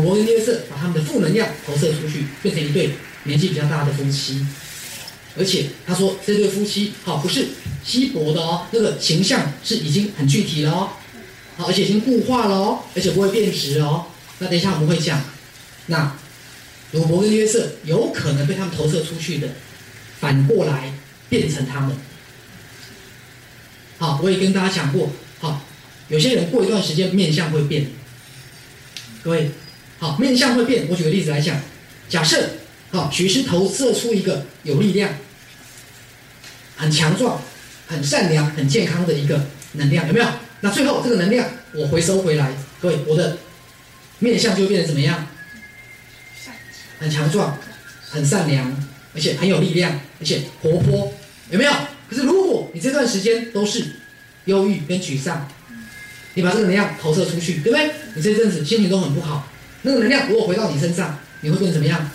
伯跟约瑟把他们的负能量投射出去，变成一对年纪比较大的夫妻。而且他说这对夫妻好不是稀薄的哦，那个形象是已经很具体了哦，好而且已经固化了哦，而且不会变质哦。那等一下我们会讲，那鲁伯跟约瑟有可能被他们投射出去的，反过来变成他们。好，我也跟大家讲过，好，有些人过一段时间面相会变。各位，好，面相会变。我举个例子来讲，假设好，许是投射出一个有力量。很强壮、很善良、很健康的一个能量，有没有？那最后这个能量我回收回来，各位，我的面相就会变得怎么样？很强壮、很善良，而且很有力量，而且活泼，有没有？可是如果你这段时间都是忧郁跟沮丧，你把这个能量投射出去，对不对？你这阵子心情都很不好，那个能量如果回到你身上，你会变怎么样？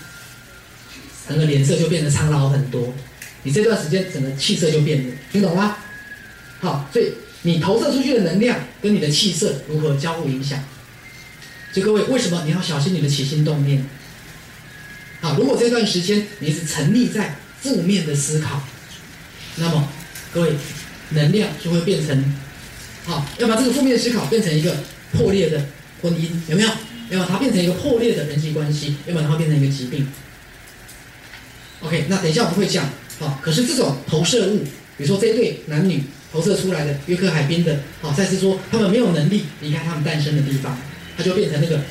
整个脸色就变得苍老很多。你这段时间整个气色就变了，听懂吗？好，所以你投射出去的能量跟你的气色如何交互影响？所以各位，为什么你要小心你的起心动念？好，如果这段时间你是沉溺在负面的思考，那么各位能量就会变成，好，要把这个负面思考变成一个破裂的婚姻，有没有？要么它变成一个破裂的人际关系，要把它变成一个疾病。OK，那等一下我们会讲。好，可是这种投射物，比如说这一对男女投射出来的约克海滨的，好，再是说他们没有能力离开他们诞生的地方，他就变成那个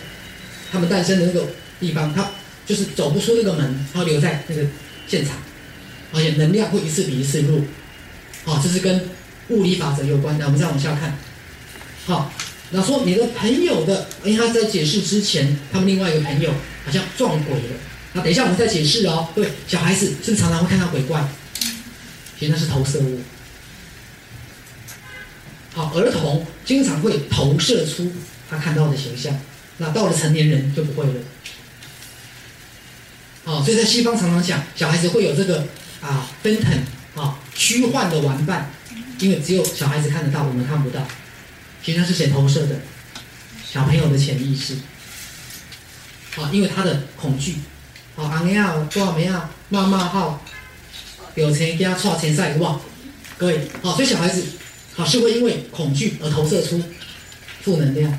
他们诞生的那个地方，他就是走不出那个门，他留在那个现场，而且能量会一次比一次弱，好，这是跟物理法则有关的。我们再往下看，好，那说你的朋友的，因为他在解释之前，他们另外一个朋友好像撞鬼了。那等一下我们再解释哦。对，小孩子是不是常常会看到鬼怪？其实那是投射物。好，儿童经常会投射出他看到的形象。那到了成年人就不会了。好，所以在西方常常讲，小孩子会有这个啊飞腾啊，虚幻的玩伴，因为只有小孩子看得到，我们看不到。其实那是谁投射的？小朋友的潜意识。好，因为他的恐惧。哦，阿妹啊，大妹啊，骂骂号，有钱给他创钱赛，有无？各位，好，所以小孩子，好是会因为恐惧而投射出负能量，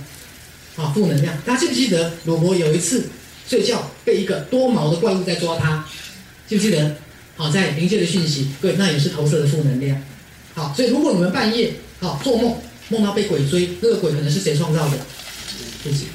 好，负能量。大家记不记得鲁伯有一次睡觉被一个多毛的怪物在抓他？记不记得？好，在临界的讯息，各位，那也是投射的负能量。好，所以如果你们半夜好做梦，梦到被鬼追，那个鬼可能是谁创造的？自己。